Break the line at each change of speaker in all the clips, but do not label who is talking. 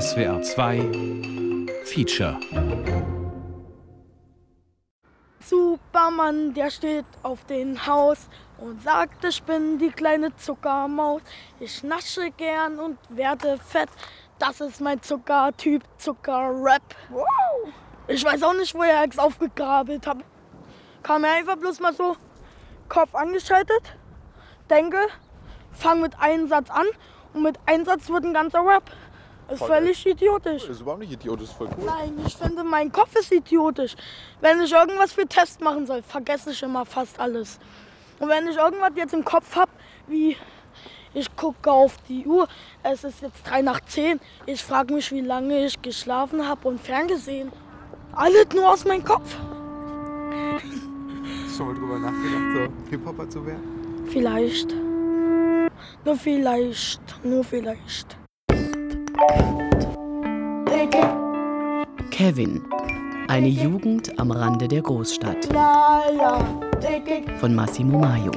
SWR 2 Feature
Superman, der steht auf dem Haus und sagt, ich bin die kleine Zuckermaus. Ich nasche gern und werde fett. Das ist mein Zuckertyp, Zuckerrap. Wow. Ich weiß auch nicht, woher ich es aufgegabelt habe. Kam mir einfach bloß mal so Kopf angeschaltet, denke, fang mit einem Satz an und mit einem Satz wird ein ganzer Rap. Ist
Voll
völlig idiotisch.
Das ist überhaupt nicht idiotisch, voll cool.
Nein, ich finde, mein Kopf ist idiotisch. Wenn ich irgendwas für Test machen soll, vergesse ich immer fast alles. Und wenn ich irgendwas jetzt im Kopf habe, wie ich gucke auf die Uhr, es ist jetzt drei nach zehn, ich frage mich, wie lange ich geschlafen habe und ferngesehen. Alles nur aus meinem Kopf.
Schon mal drüber nachgedacht, so Hip-Hopper zu werden?
Vielleicht. Nur vielleicht. Nur vielleicht.
Kevin. Eine Jugend am Rande der Großstadt. Von Massimo Maio.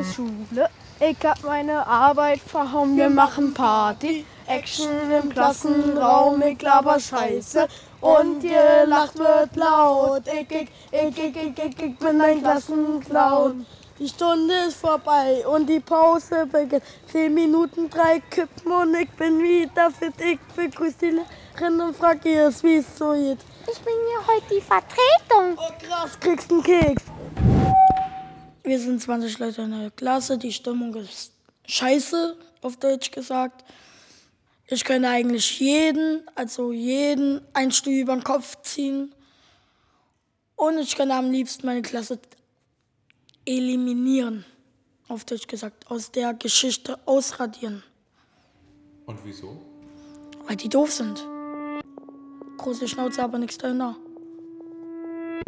Ist Schule. Ich hab meine Arbeit verhauen, wir machen Party. Action im Klassenraum, ich laber Scheiße. Und ihr lacht wird laut. Ich, ich, ich, ich, ich, ich, ich bin ein Klassenclown.
Die Stunde ist vorbei und die Pause beginnt. Zehn Minuten, drei Kippen und ich bin wieder fit. Ich begrüße die Lehrerin und frage ihr, wie es so geht.
Ich bin hier heute die Vertretung.
Oh krass, kriegst einen Keks. Wir sind 20 Leute in der Klasse, die Stimmung ist scheiße, auf Deutsch gesagt. Ich könnte eigentlich jeden, also jeden, ein Stuhl über den Kopf ziehen. Und ich könnte am liebsten meine Klasse eliminieren, auf Deutsch gesagt, aus der Geschichte ausradieren,
Und wieso?
weil die doof sind. Große Schnauze, aber nichts dahinter.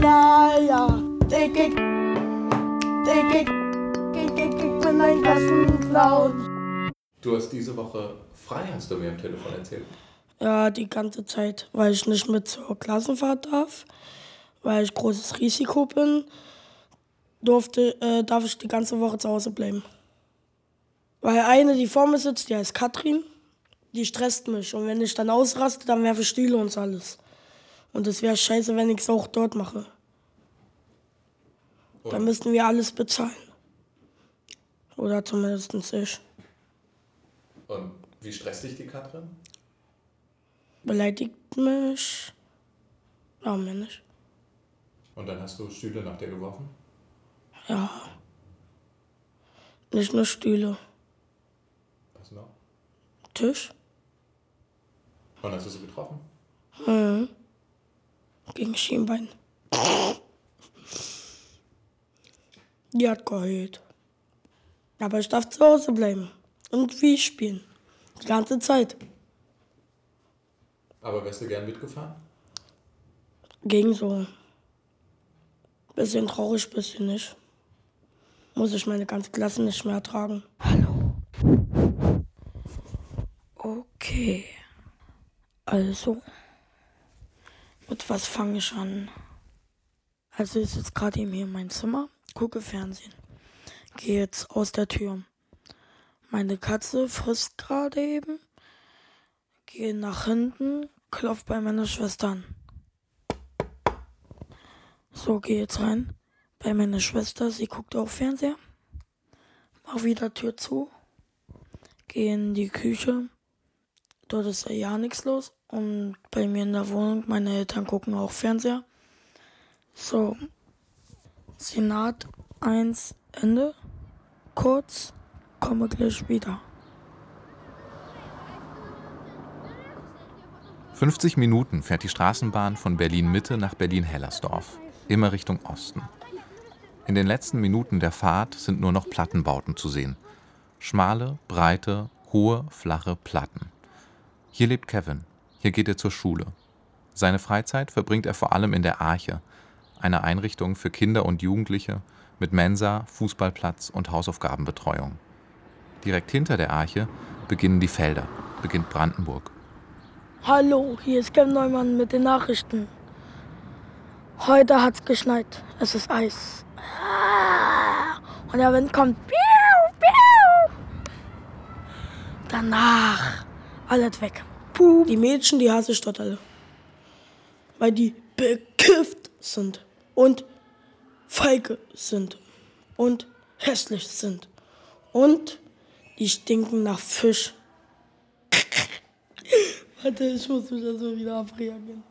Ja, ja, dick, dick, dick, dick, dick, dick, ich bin ein Klassenclown.
Du hast diese Woche frei, hast du mir am Telefon erzählt.
Ja, die ganze Zeit, weil ich nicht mit zur Klassenfahrt darf, weil ich großes Risiko bin, durfte, äh, darf ich die ganze Woche zu Hause bleiben. Weil eine, die vor mir sitzt, die heißt Katrin, die stresst mich. Und wenn ich dann ausraste, dann werfe ich Stühle und alles. Und es wäre scheiße, wenn ich es auch dort mache. Dann müssten wir alles bezahlen. Oder zumindest ich.
Und wie stresst dich die Katrin?
Beleidigt mich. Ja, mir nicht.
Und dann hast du Stühle nach dir geworfen?
Ja. Nicht nur Stühle.
Was noch?
Tisch.
Und hast du sie getroffen?
Mhm. Gegen Schienbein. Die hat geheult. Aber ich darf zu Hause bleiben. Und wie spielen. Die ganze Zeit.
Aber wärst du gern mitgefahren?
Gegen so. Bisschen traurig, bisschen nicht. Muss ich meine ganze Klasse nicht mehr tragen. Hallo. Okay. Also. Mit was fange ich an? Also ich sitze gerade eben hier in meinem Zimmer, gucke Fernsehen. Gehe jetzt aus der Tür. Meine Katze frisst gerade eben. Gehe nach hinten, klopf bei meiner Schwester an. So, gehe jetzt rein. Bei meiner Schwester, sie guckt auf Fernseher. Mach wieder Tür zu. Gehe in die Küche. Dort ist ja nichts los. Und bei mir in der Wohnung, meine Eltern gucken auch Fernseher. So. Senat 1 Ende. Kurz. Komme gleich wieder.
50 Minuten fährt die Straßenbahn von Berlin Mitte nach Berlin-Hellersdorf, immer Richtung Osten. In den letzten Minuten der Fahrt sind nur noch Plattenbauten zu sehen. Schmale, breite, hohe, flache Platten. Hier lebt Kevin, hier geht er zur Schule. Seine Freizeit verbringt er vor allem in der Arche, einer Einrichtung für Kinder und Jugendliche mit Mensa, Fußballplatz und Hausaufgabenbetreuung. Direkt hinter der Arche beginnen die Felder, beginnt Brandenburg.
Hallo, hier ist Kevin Neumann mit den Nachrichten. Heute hat's geschneit. Es ist Eis. Und der Wind kommt. Danach alles weg.
Die Mädchen, die hasse ich dort alle. Weil die bekifft sind und feige sind und hässlich sind und die stinken nach Fisch. Warte, ich muss mich da so wieder abreagieren.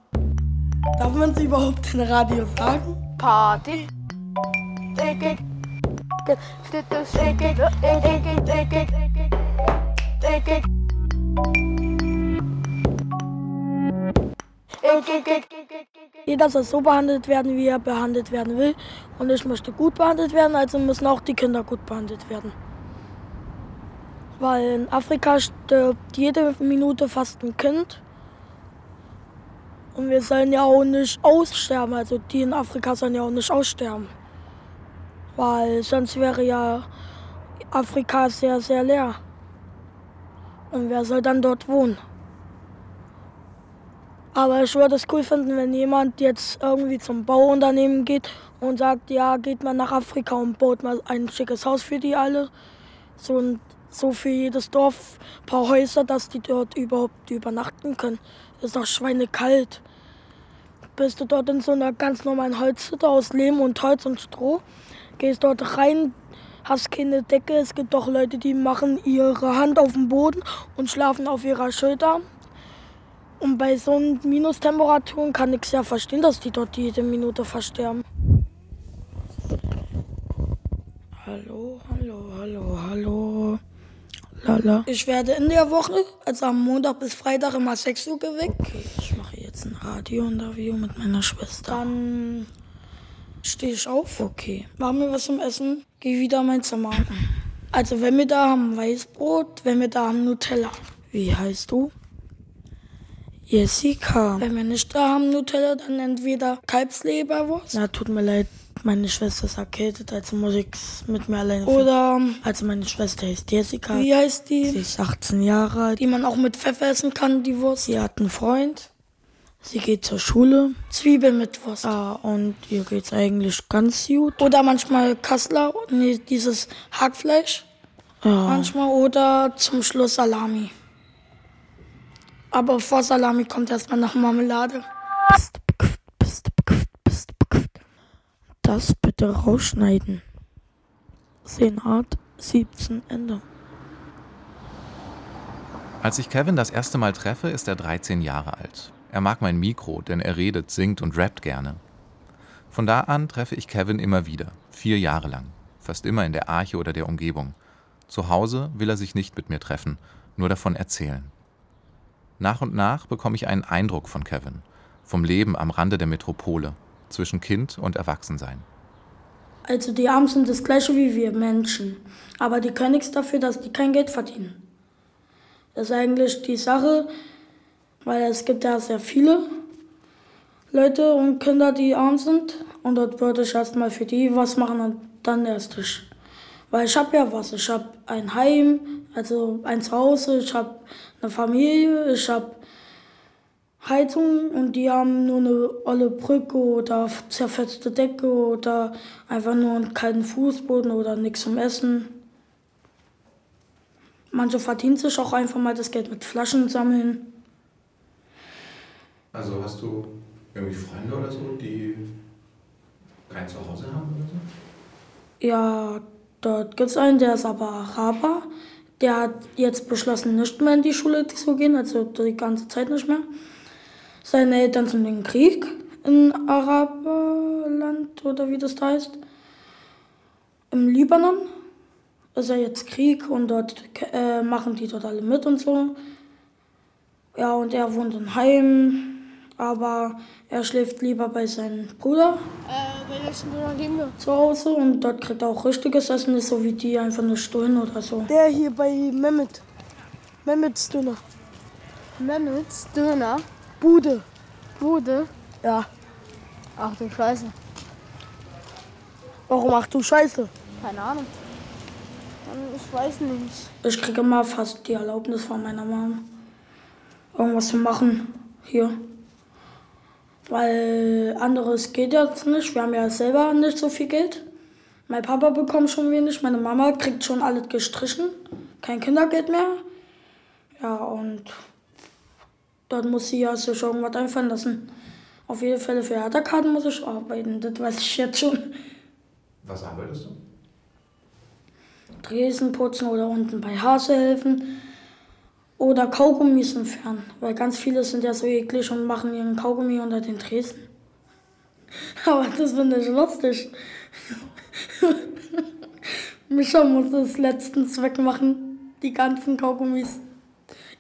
Darf man es überhaupt in Radio sagen?
Party.
Jeder soll so behandelt werden, wie er behandelt werden will. Und ich möchte gut behandelt werden, also müssen auch die Kinder gut behandelt werden. Weil in Afrika stirbt jede Minute fast ein Kind. Und wir sollen ja auch nicht aussterben. Also die in Afrika sollen ja auch nicht aussterben. Weil sonst wäre ja Afrika sehr, sehr leer. Und wer soll dann dort wohnen? Aber ich würde es cool finden, wenn jemand jetzt irgendwie zum Bauunternehmen geht und sagt, ja, geht mal nach Afrika und baut mal ein schickes Haus für die alle. So, ein, so für jedes Dorf ein paar Häuser, dass die dort überhaupt übernachten können. Ist doch schweinekalt. Bist du dort in so einer ganz normalen Holzhütte aus Lehm und Holz und Stroh, gehst dort rein, hast keine Decke. Es gibt doch Leute, die machen ihre Hand auf den Boden und schlafen auf ihrer Schulter. Und bei so Minustemperaturen kann ich ja verstehen, dass die dort jede Minute versterben. Hallo, hallo, hallo, hallo. Lala. Ich werde in der Woche, also am Montag bis Freitag immer 6 Uhr geweckt. Okay, ich mache jetzt ein Radiointerview mit meiner Schwester. Dann stehe ich auf. Okay. Mach mir was zum Essen. Geh wieder in mein Zimmer. Also wenn wir da haben Weißbrot, wenn wir da haben Nutella. Wie heißt du? Jessica. Wenn wir nicht da haben Nutella, dann entweder Kalbsleberwurst. Na, tut mir leid, meine Schwester ist erkältet, also muss ich mit mir alleine. Oder, also meine Schwester heißt Jessica. Wie heißt die? Sie ist 18 Jahre alt. Die man auch mit Pfeffer essen kann, die Wurst. Sie hat einen Freund. Sie geht zur Schule. Zwiebeln mit Wurst. Ah, und ihr geht's eigentlich ganz gut. Oder manchmal Kassler, nee, dieses Hackfleisch. Ja. Manchmal oder zum Schluss Salami. Aber vor Salami kommt erstmal noch Marmelade. Das bitte rausschneiden. Senat 17 Ende.
Als ich Kevin das erste Mal treffe, ist er 13 Jahre alt. Er mag mein Mikro, denn er redet, singt und rappt gerne. Von da an treffe ich Kevin immer wieder, vier Jahre lang, fast immer in der Arche oder der Umgebung. Zu Hause will er sich nicht mit mir treffen, nur davon erzählen. Nach und nach bekomme ich einen Eindruck von Kevin, vom Leben am Rande der Metropole, zwischen Kind und Erwachsensein.
Also die Armen sind das gleiche wie wir Menschen, aber die können nichts dafür, dass die kein Geld verdienen. Das ist eigentlich die Sache, weil es gibt ja sehr viele Leute und Kinder, die arm sind und dort würde ich erstmal für die was machen und dann erst ich. Weil ich habe ja was, ich habe ein Heim, also ein Zuhause, ich habe eine Familie, ich habe Heizung und die haben nur eine olle Brücke oder zerfetzte Decke oder einfach nur einen kalten Fußboden oder nichts zum Essen. Manche verdienen sich auch einfach mal das Geld mit Flaschen sammeln.
Also hast du irgendwie Freunde oder so, die kein Zuhause haben oder so?
Ja, dort gibt es einen, der ist aber Araber. Der hat jetzt beschlossen, nicht mehr in die Schule zu gehen, also die ganze Zeit nicht mehr. Seine Eltern sind im Krieg in Araberland oder wie das da heißt. Im Libanon ist ja jetzt Krieg und dort äh, machen die dort alle mit und so. Ja, und er wohnt in Heim, aber er schläft lieber bei seinem Bruder
Äh, bei welchen Döner gehen wir?
zu Hause und dort kriegt er auch richtiges Essen, nicht so wie die einfach nur Stullen oder so.
Der hier bei Mehmet. Mehmets Döner.
Mehmets Döner.
Bude.
Bude.
Ja.
Ach du Scheiße.
Warum ach du Scheiße?
Keine Ahnung. Ich weiß nicht.
Ich kriege immer fast die Erlaubnis von meiner Mama, irgendwas zu machen hier. Weil anderes geht jetzt nicht. Wir haben ja selber nicht so viel Geld. Mein Papa bekommt schon wenig, meine Mama kriegt schon alles gestrichen. Kein Kindergeld mehr.
Ja, und dort muss sie ja sich irgendwas einfallen lassen. Auf jeden Fall für Hertha-Karten muss ich arbeiten, das weiß ich jetzt schon.
Was arbeitest du?
Dresen putzen oder unten bei Hase helfen. Oder Kaugummis entfernen, weil ganz viele sind ja so eklig und machen ihren Kaugummi unter den Tresen. Aber das finde ich lustig. Micha musste es letztens wegmachen, die ganzen Kaugummis.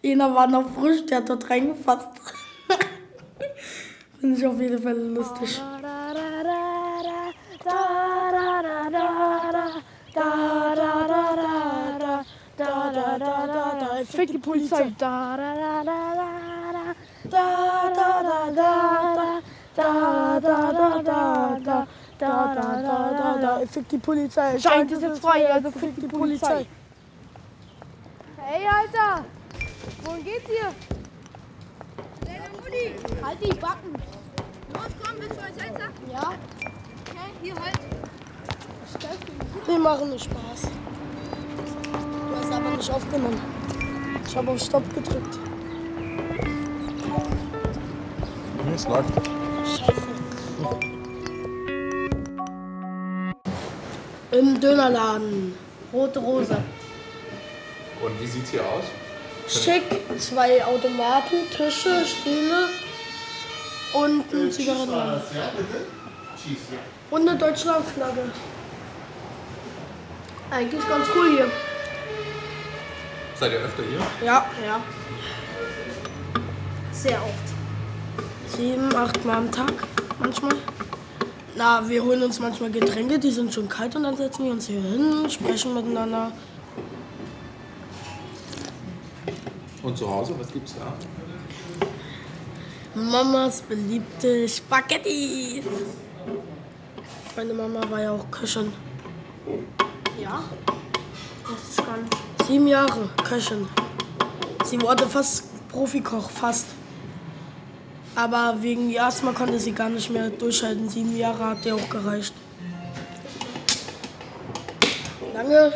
Einer war noch frisch, der hat dort reingefasst. Finde ich auf jeden Fall lustig.
Jetzt fängt die Polizei. Fick die Polizei. Scheint es jetzt frei, also fick die Polizei. Hey, Alter! Wohin geht's hier? Halt die Backen!
Los, komm, willst du als Elster?
Ja?
Okay, hier halt.
Die machen nur Spaß. Du hast aber nicht aufgenommen. Ich habe auf Stopp gedrückt.
Es läuft.
Scheiße. Im Dönerladen. Rote Rose.
Und wie sieht's hier aus?
Schick, zwei Automaten, Tische, Stühle und ein Zigarettenladen. Und eine Deutschlandflagge. Eigentlich ganz cool hier.
Seid ihr öfter hier?
Ja. Ja. Sehr oft. Sieben, acht Mal am Tag manchmal. Na, wir holen uns manchmal Getränke, die sind schon kalt und dann setzen wir uns hier hin, sprechen miteinander.
Und zu Hause, was gibt's da?
Mamas beliebte Spaghetti. Meine Mama war ja auch Köchin.
Ja? Wusste ich gar nicht.
Sieben Jahre Köchin. Sie wurde fast Profikoch, fast. Aber wegen Asthma konnte sie gar nicht mehr durchhalten. Sieben Jahre hat ihr auch gereicht. Danke.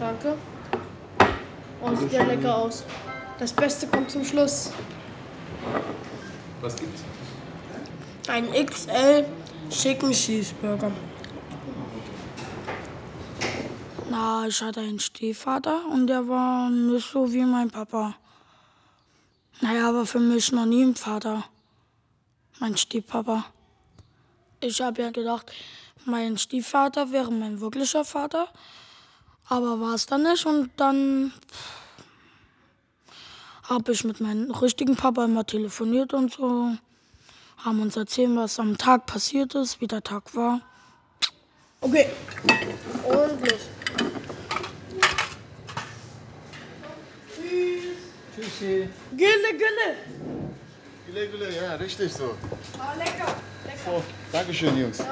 Danke. Oh, sieht ja lecker aus. Das Beste kommt zum Schluss.
Was gibt's?
Ein XL Chicken Cheeseburger. Na, ich hatte einen Stiefvater und der war nicht so wie mein Papa. Naja, aber für mich noch nie ein Vater. Mein Stiefpapa. Ich habe ja gedacht, mein Stiefvater wäre mein wirklicher Vater. Aber war es dann nicht und dann habe ich mit meinem richtigen Papa immer telefoniert und so. Haben uns erzählt, was am Tag passiert ist, wie der Tag war. Okay. Und los.
Tschüssi.
Gülle, Gülle.
Güle güle, ja, richtig so.
Ah, lecker.
So, Dankeschön, Jungs.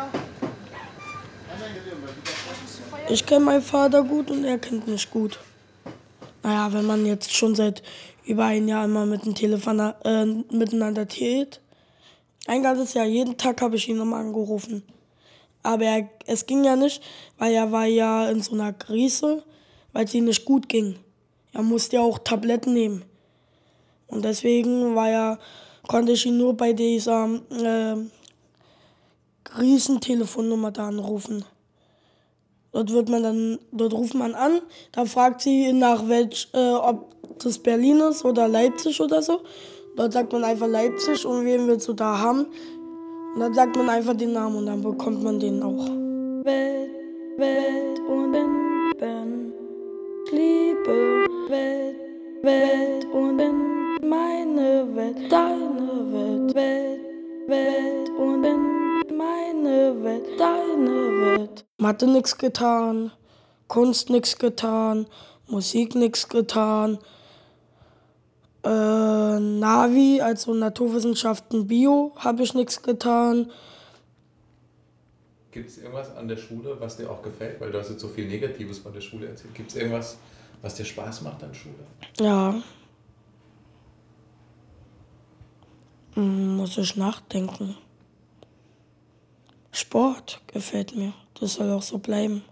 Ich kenne meinen Vater gut und er kennt mich gut. Naja, wenn man jetzt schon seit über ein Jahr immer mit dem Telefon äh, miteinander tätet. Ein ganzes Jahr, jeden Tag habe ich ihn immer angerufen. Aber er, es ging ja nicht, weil er war ja in so einer Krise, weil es ihm nicht gut ging. Er musste ja auch Tabletten nehmen. Und deswegen war ja, konnte ich ihn nur bei dieser äh, Krisentelefonnummer da anrufen. Dort wird man dann, dort ruft man an, da fragt sie nach welch, äh, ob das Berlin ist oder Leipzig oder so. Dort sagt man einfach Leipzig und wen willst du da haben? Und dann sagt man einfach den Namen und dann bekommt man den auch. Welt, Welt und bin, liebe Welt, Welt und bin meine Welt, deine Welt, Welt, Welt und bin meine Welt, deine Welt. Mathe nix getan, Kunst nix getan, Musik nix getan. Äh, Navi, also Naturwissenschaften, Bio, habe ich nichts getan.
Gibt es irgendwas an der Schule, was dir auch gefällt? Weil du hast jetzt so viel Negatives von der Schule erzählt. Gibt es irgendwas, was dir Spaß macht an Schule?
Ja. Hm, Muss ich nachdenken. Sport gefällt mir. Das soll auch so bleiben.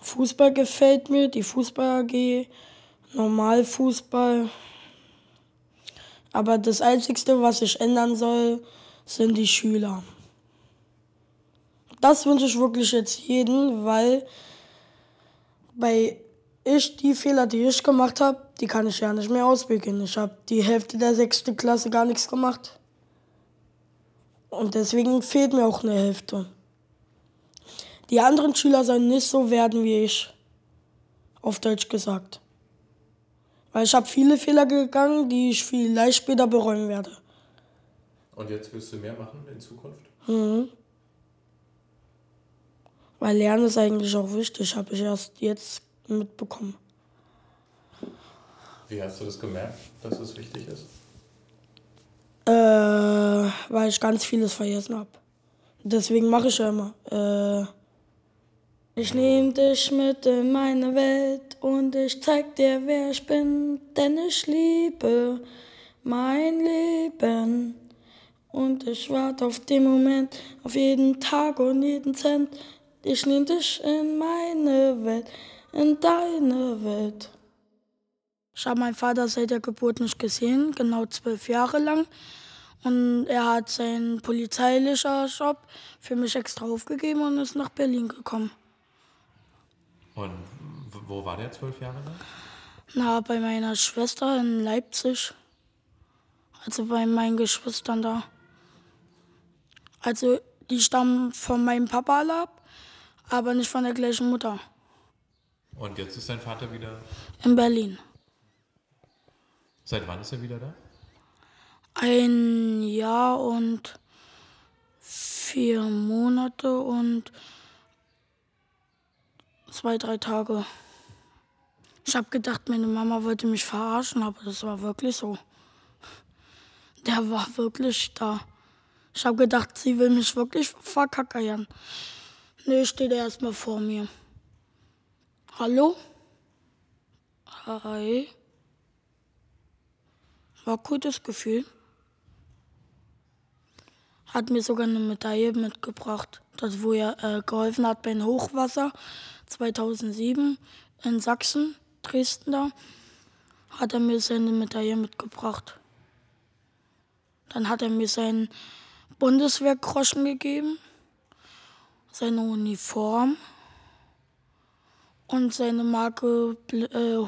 Fußball gefällt mir, die Fußball AG.
normal Fußball. Aber das Einzige, was sich ändern soll, sind die Schüler. Das wünsche ich wirklich jetzt jeden, weil bei ich die Fehler, die ich gemacht habe, die kann ich ja nicht mehr ausbügeln. Ich habe die Hälfte der sechsten Klasse gar nichts gemacht. Und deswegen fehlt mir auch eine Hälfte. Die anderen Schüler sollen nicht so werden wie ich. Auf Deutsch gesagt. Weil ich habe viele Fehler gegangen, die ich vielleicht später bereuen werde.
Und jetzt wirst du mehr machen in Zukunft?
Mhm. Weil Lernen ist eigentlich auch wichtig, habe ich erst jetzt mitbekommen.
Wie hast du das gemerkt, dass es wichtig ist?
Äh, weil ich ganz vieles vergessen habe. Deswegen mache ich ja immer. Äh, ich nehme dich mit in meine Welt und ich zeig dir, wer ich bin, denn ich liebe mein Leben. Und ich warte auf den Moment, auf jeden Tag und jeden Cent. Ich nehme dich in meine Welt, in deine Welt. Ich habe meinen Vater seit der Geburt nicht gesehen, genau zwölf Jahre lang. Und er hat seinen polizeilichen Job für mich extra aufgegeben und ist nach Berlin gekommen.
Und wo war der zwölf Jahre lang?
Na, bei meiner Schwester in Leipzig. Also bei meinen Geschwistern da. Also die stammen von meinem Papa ab, aber nicht von der gleichen Mutter.
Und jetzt ist dein Vater wieder.
In Berlin.
Seit wann ist er wieder da?
Ein Jahr und vier Monate und zwei, drei Tage. Ich habe gedacht, meine Mama wollte mich verarschen, aber das war wirklich so. Der war wirklich da. Ich habe gedacht, sie will mich wirklich verkackern. Nee, steht er erstmal vor mir. Hallo? Hi. War gutes Gefühl. Hat mir sogar eine Medaille mitgebracht, das wo er äh, geholfen hat beim Hochwasser 2007 in Sachsen, Dresden da, hat er mir seine Medaille mitgebracht. Dann hat er mir seinen Bundeswehrgroschen gegeben, seine Uniform und seine Marke äh,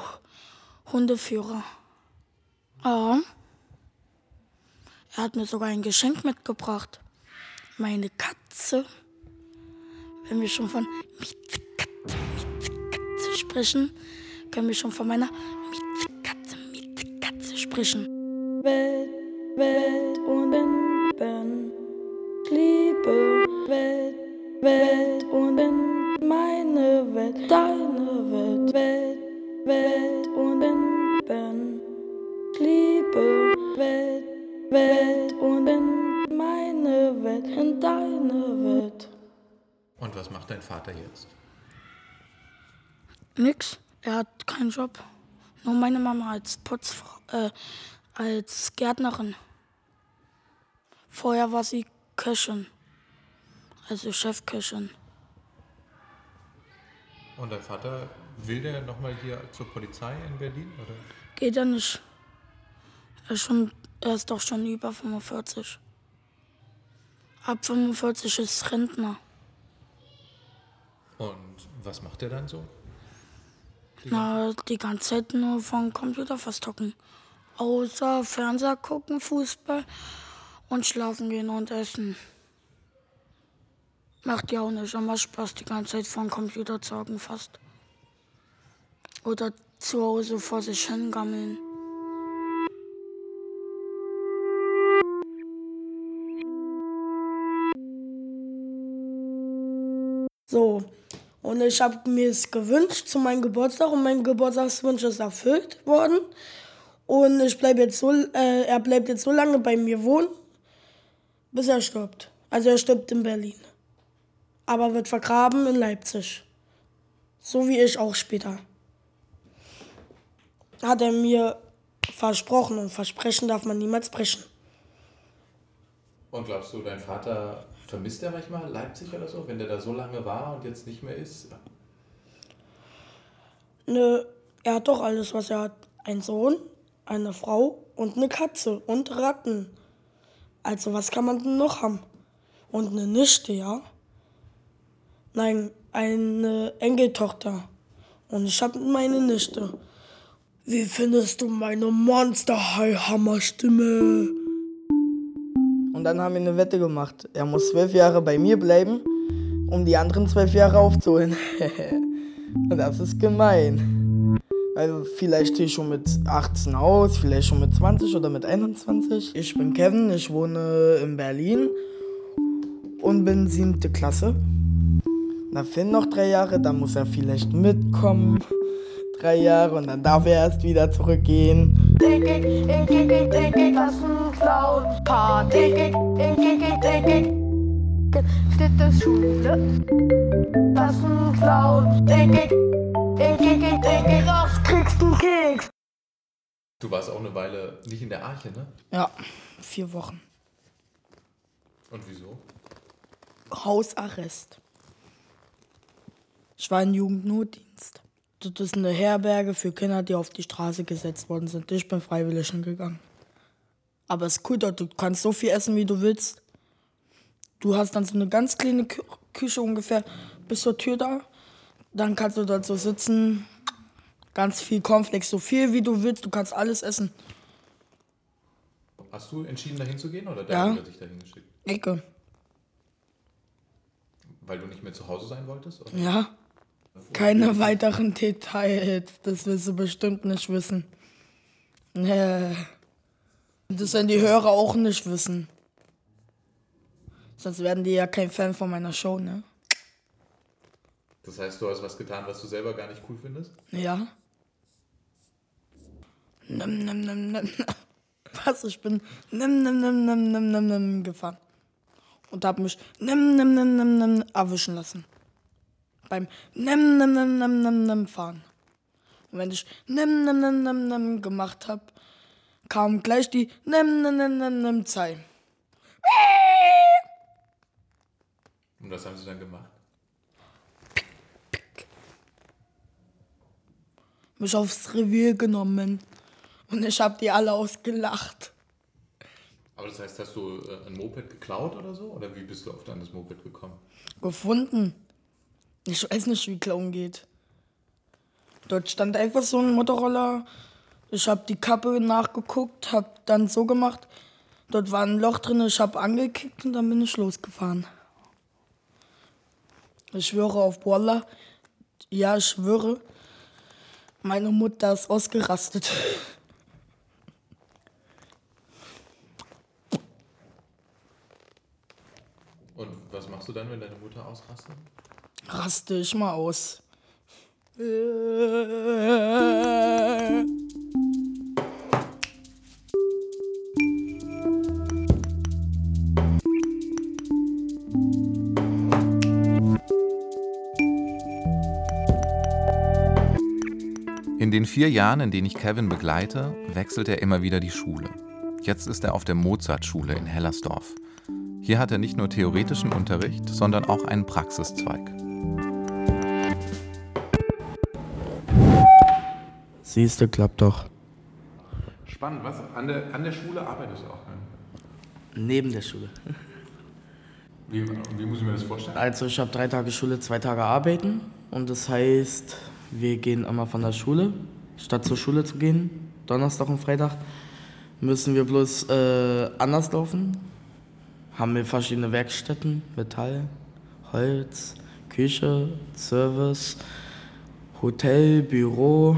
Hundeführer. Ja. Er hat mir sogar ein Geschenk mitgebracht. Meine Katze. Wenn wir schon von Mietzekatze, Mietzekatze sprechen, können wir schon von meiner Mietzekatze, Mietzekatze sprechen. Welt, Welt und Ben.
Macht dein Vater jetzt?
Nix, er hat keinen Job. Nur meine Mama als Putzfrau, äh, als Gärtnerin. Vorher war sie Köchin, also Chefköchin.
Und dein Vater will der nochmal hier zur Polizei in Berlin? Oder?
Geht er nicht. Er ist, schon, er ist doch schon über 45. Ab 45 ist Rentner.
Und was macht er dann so?
Na, die ganze Zeit nur vom Computer verstocken. Außer Fernseher gucken, Fußball und schlafen gehen und essen. Macht ja auch nicht immer Spaß, die ganze Zeit vom Computer zu hocken fast. Oder zu Hause vor sich hingammeln. So, und ich habe mir es gewünscht zu meinem Geburtstag und mein Geburtstagswunsch ist erfüllt worden. Und ich bleib jetzt so, äh, er bleibt jetzt so lange bei mir wohnen, bis er stirbt. Also er stirbt in Berlin. Aber wird vergraben in Leipzig. So wie ich auch später. Hat er mir versprochen und versprechen darf man niemals brechen.
Und glaubst du, dein Vater vermisst er manchmal Leipzig oder so, wenn der da so lange war und jetzt nicht mehr ist?
Nö, Er hat doch alles, was er hat. Ein Sohn, eine Frau und eine Katze und Ratten. Also was kann man denn noch haben? Und eine Nichte, ja? Nein, eine Enkeltochter. Und ich habe meine Nichte. Wie findest du meine Monster-High-Hammer-Stimme?
Dann haben wir eine Wette gemacht. Er muss zwölf Jahre bei mir bleiben, um die anderen zwölf Jahre aufzuholen. Und das ist gemein. Also vielleicht stehe ich schon mit 18 aus, vielleicht schon mit 20 oder mit 21. Ich bin Kevin, ich wohne in Berlin und bin siebte Klasse. Da fehlen noch drei Jahre, dann muss er vielleicht mitkommen. Drei Jahre und dann darf er erst wieder zurückgehen.
Klassenclown, Party, dritte Schule, Klassenclown, raus kriegst du Keks.
Du warst auch eine Weile nicht in der Arche, ne?
Ja, vier Wochen.
Und wieso?
Hausarrest. Ich war in Jugendnotdienst. Das ist eine Herberge für Kinder, die auf die Straße gesetzt worden sind. Ich bin freiwillig hingegangen. Aber es ist cool dort, du kannst so viel essen, wie du willst. Du hast dann so eine ganz kleine Kü Küche ungefähr bis zur Tür da. Dann kannst du dort so sitzen, ganz viel Cornflakes, so viel wie du willst. Du kannst alles essen.
Hast du entschieden, dahin zu gehen oder dein
Ja.
Bruder dich dahin geschickt?
Ecke.
Weil du nicht mehr zu Hause sein wolltest? Oder?
Ja. Keine weiteren Details. Das willst du bestimmt nicht wissen. Das werden die Hörer auch nicht wissen. Sonst werden die ja kein Fan von meiner Show, ne?
Das heißt, du hast was getan, was du selber gar nicht cool findest?
Ja. Nimm, nimm, nimm, nimm. Was? Ich bin nimm, nimm, nimm, nimm, nimm, nimm, nimm gefahren. Und hab mich nimm, nimm, nimm, nimm, nimm erwischen lassen. Beim nimm, nimm, nimm, nimm, nimm, nimm fahren. Und wenn ich nimm, nimm, nimm, nimm, nimm gemacht hab, kam gleich die nimm, nimm, nimm, nimm, nimm Zeit.
Und was haben sie dann gemacht?
Mich aufs Revier genommen. Und ich hab die alle ausgelacht.
Aber das heißt, hast du äh, ein Moped geklaut oder so? Oder wie bist du auf dein Moped gekommen?
gefunden. Ich weiß nicht, wie Clown geht. Dort stand einfach so ein Motorroller. Ich habe die Kappe nachgeguckt, habe dann so gemacht. Dort war ein Loch drin, ich habe angekickt und dann bin ich losgefahren. Ich schwöre auf Wallah. Ja, ich schwöre. Meine Mutter ist ausgerastet.
Und was machst du dann, wenn deine Mutter ausrastet?
Raste ich mal aus.
In den vier Jahren, in denen ich Kevin begleite, wechselt er immer wieder die Schule. Jetzt ist er auf der Mozartschule in Hellersdorf. Hier hat er nicht nur theoretischen Unterricht, sondern auch einen Praxiszweig.
Siehst du, klappt doch.
Spannend, was? An der, an der Schule arbeitest du auch?
Neben der Schule.
Wie, wie muss ich mir das vorstellen?
Also ich habe drei Tage Schule, zwei Tage arbeiten. Und das heißt, wir gehen immer von der Schule, statt zur Schule zu gehen, Donnerstag und Freitag, müssen wir bloß äh, anders laufen. Haben wir verschiedene Werkstätten, Metall, Holz, Küche, Service, Hotel, Büro.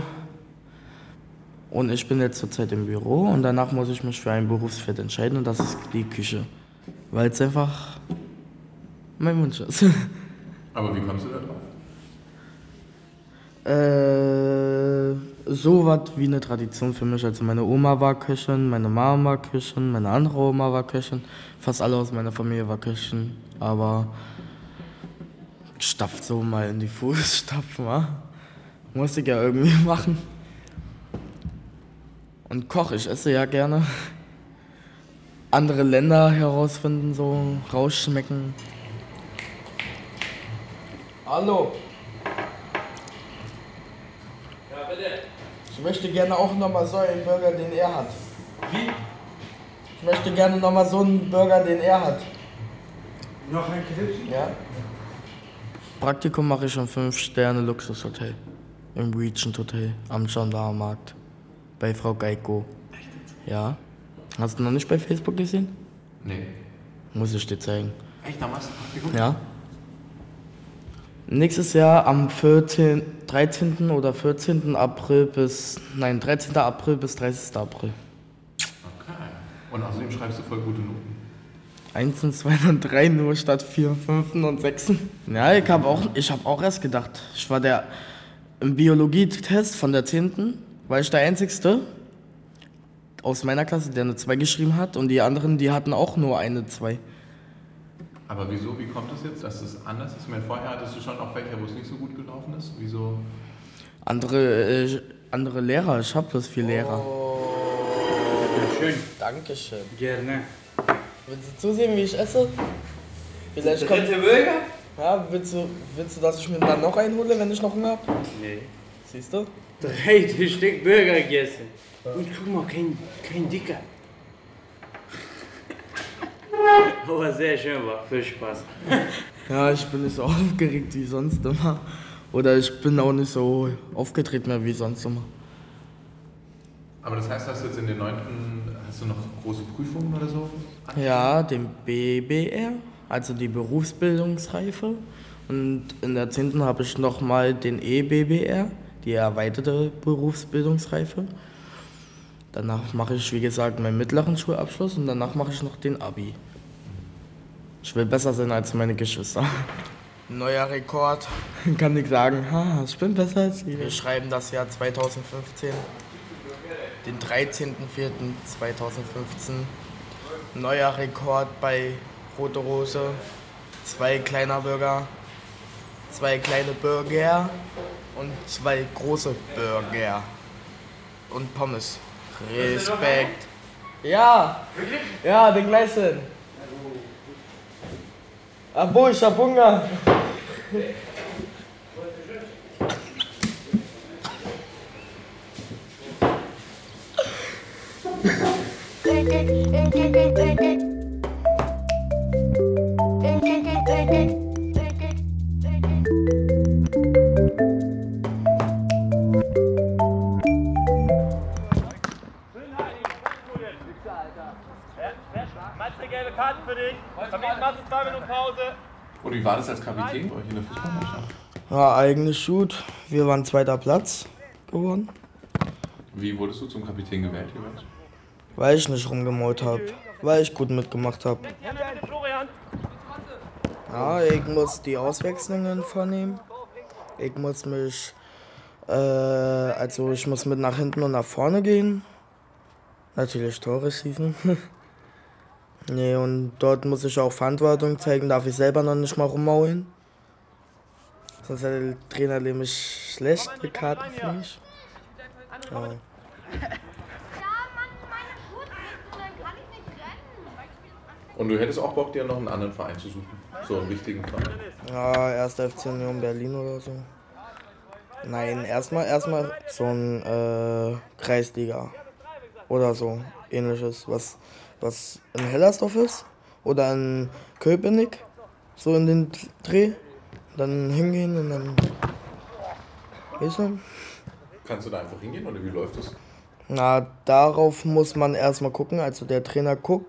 Und ich bin jetzt zurzeit im Büro und danach muss ich mich für ein Berufsfeld entscheiden und das ist die Küche. Weil es einfach mein Wunsch ist.
Aber wie kommst du da drauf?
Äh, so was wie eine Tradition für mich. Also meine Oma war Köchin, meine Mama war Köchin, meine andere Oma war Köchin. Fast alle aus meiner Familie war Köchin. Aber stapft so mal in die Fußstapfen, wa? Muss ich ja irgendwie machen. Und koche, ich esse ja gerne. Andere Länder herausfinden, so rausschmecken. Hallo. Ich möchte gerne auch nochmal so einen Burger, den er hat. Wie? Ich möchte gerne nochmal so einen Burger, den er hat.
Noch ein Krippchen?
Ja. Praktikum mache ich im 5-Sterne-Luxushotel. Im Regent Hotel am Gendarmenmarkt. Bei Frau Geiko. Ja. Hast du noch nicht bei Facebook gesehen?
Nee.
Muss ich dir zeigen.
Echt, da machst du Praktikum?
Ja. Nächstes Jahr am 14, 13. oder 14. April bis. Nein, 13. April bis 30. April.
Okay. Und außerdem schreibst du voll gute Noten.
1 und 2 und 3 nur statt 4, 5 und 6. Ja, ich habe auch, ich hab auch erst gedacht. Ich war der im Biologietest von der 10. war ich der Einzigste aus meiner Klasse, der eine 2 geschrieben hat und die anderen, die hatten auch nur eine 2.
Aber wieso, wie kommt es das jetzt, dass es anders ist? Ich meine, vorher hattest du schon auch welche, wo es nicht so gut gelaufen ist. Wieso?
Andere, äh, andere Lehrer, ich habe bloß vier Lehrer.
Schön.
Dankeschön.
Gerne.
Willst du zusehen, wie ich esse? Vielleicht
Der dritte Burger?
Ja, willst du, willst du, dass ich mir dann noch einen hole, wenn ich noch Hunger habe?
Nee.
Siehst du?
Drei Stück Burger gegessen. Und guck mal, kein, kein Dicker. Aber sehr schön war, viel Spaß.
Ja, ich bin nicht so aufgeregt wie sonst immer. Oder ich bin auch nicht so aufgetreten mehr wie sonst immer.
Aber das heißt, hast du jetzt in den neunten, hast du noch große Prüfungen oder so?
Ja, den BBR, also die Berufsbildungsreife. Und in der 10. habe ich nochmal den EBBR, die erweiterte Berufsbildungsreife. Danach mache ich, wie gesagt, meinen mittleren Schulabschluss und danach mache ich noch den Abi. Ich will besser sein als meine Geschwister. Neuer Rekord. Kann ich sagen, ha, ich bin besser als die. Wir schreiben das Jahr 2015, den 13.04.2015. Neuer Rekord bei Rote Rose. Zwei kleiner Burger, zwei kleine Burger und zwei große Burger. Und Pommes. Respekt. Ja, ja, den gleichen. Abo, ich hab Hunger.
Matze, gelbe Karte für dich. Verbieten Matze, zwei Minuten Pause.
Und wie war das als Kapitän bei euch in der Fußballmannschaft?
Ja, eigentlich gut. Wir waren zweiter Platz geworden,
Wie wurdest du zum Kapitän gewählt jeweils?
weil ich nicht rumgemault habe, weil ich gut mitgemacht habe. Ja, ich muss die Auswechslungen vornehmen. Ich muss mich, äh, also ich muss mit nach hinten und nach vorne gehen. Natürlich Tore schießen. nee, und dort muss ich auch Verantwortung zeigen, darf ich selber noch nicht mal rummaulen. Sonst hat der Trainer nämlich schlechte Karten für mich. Ja.
Und du hättest auch Bock, dir noch einen anderen Verein zu suchen? So einen richtigen Verein?
Ja, erst FC Union Berlin oder so. Nein, erstmal erstmal so ein äh, Kreisliga oder so ähnliches, was, was in Hellersdorf ist oder in Köpenick, so in den Dreh. Dann hingehen und dann. Weißt du?
Kannst du da einfach hingehen oder wie läuft das?
Na, darauf muss man erstmal gucken. Also der Trainer guckt,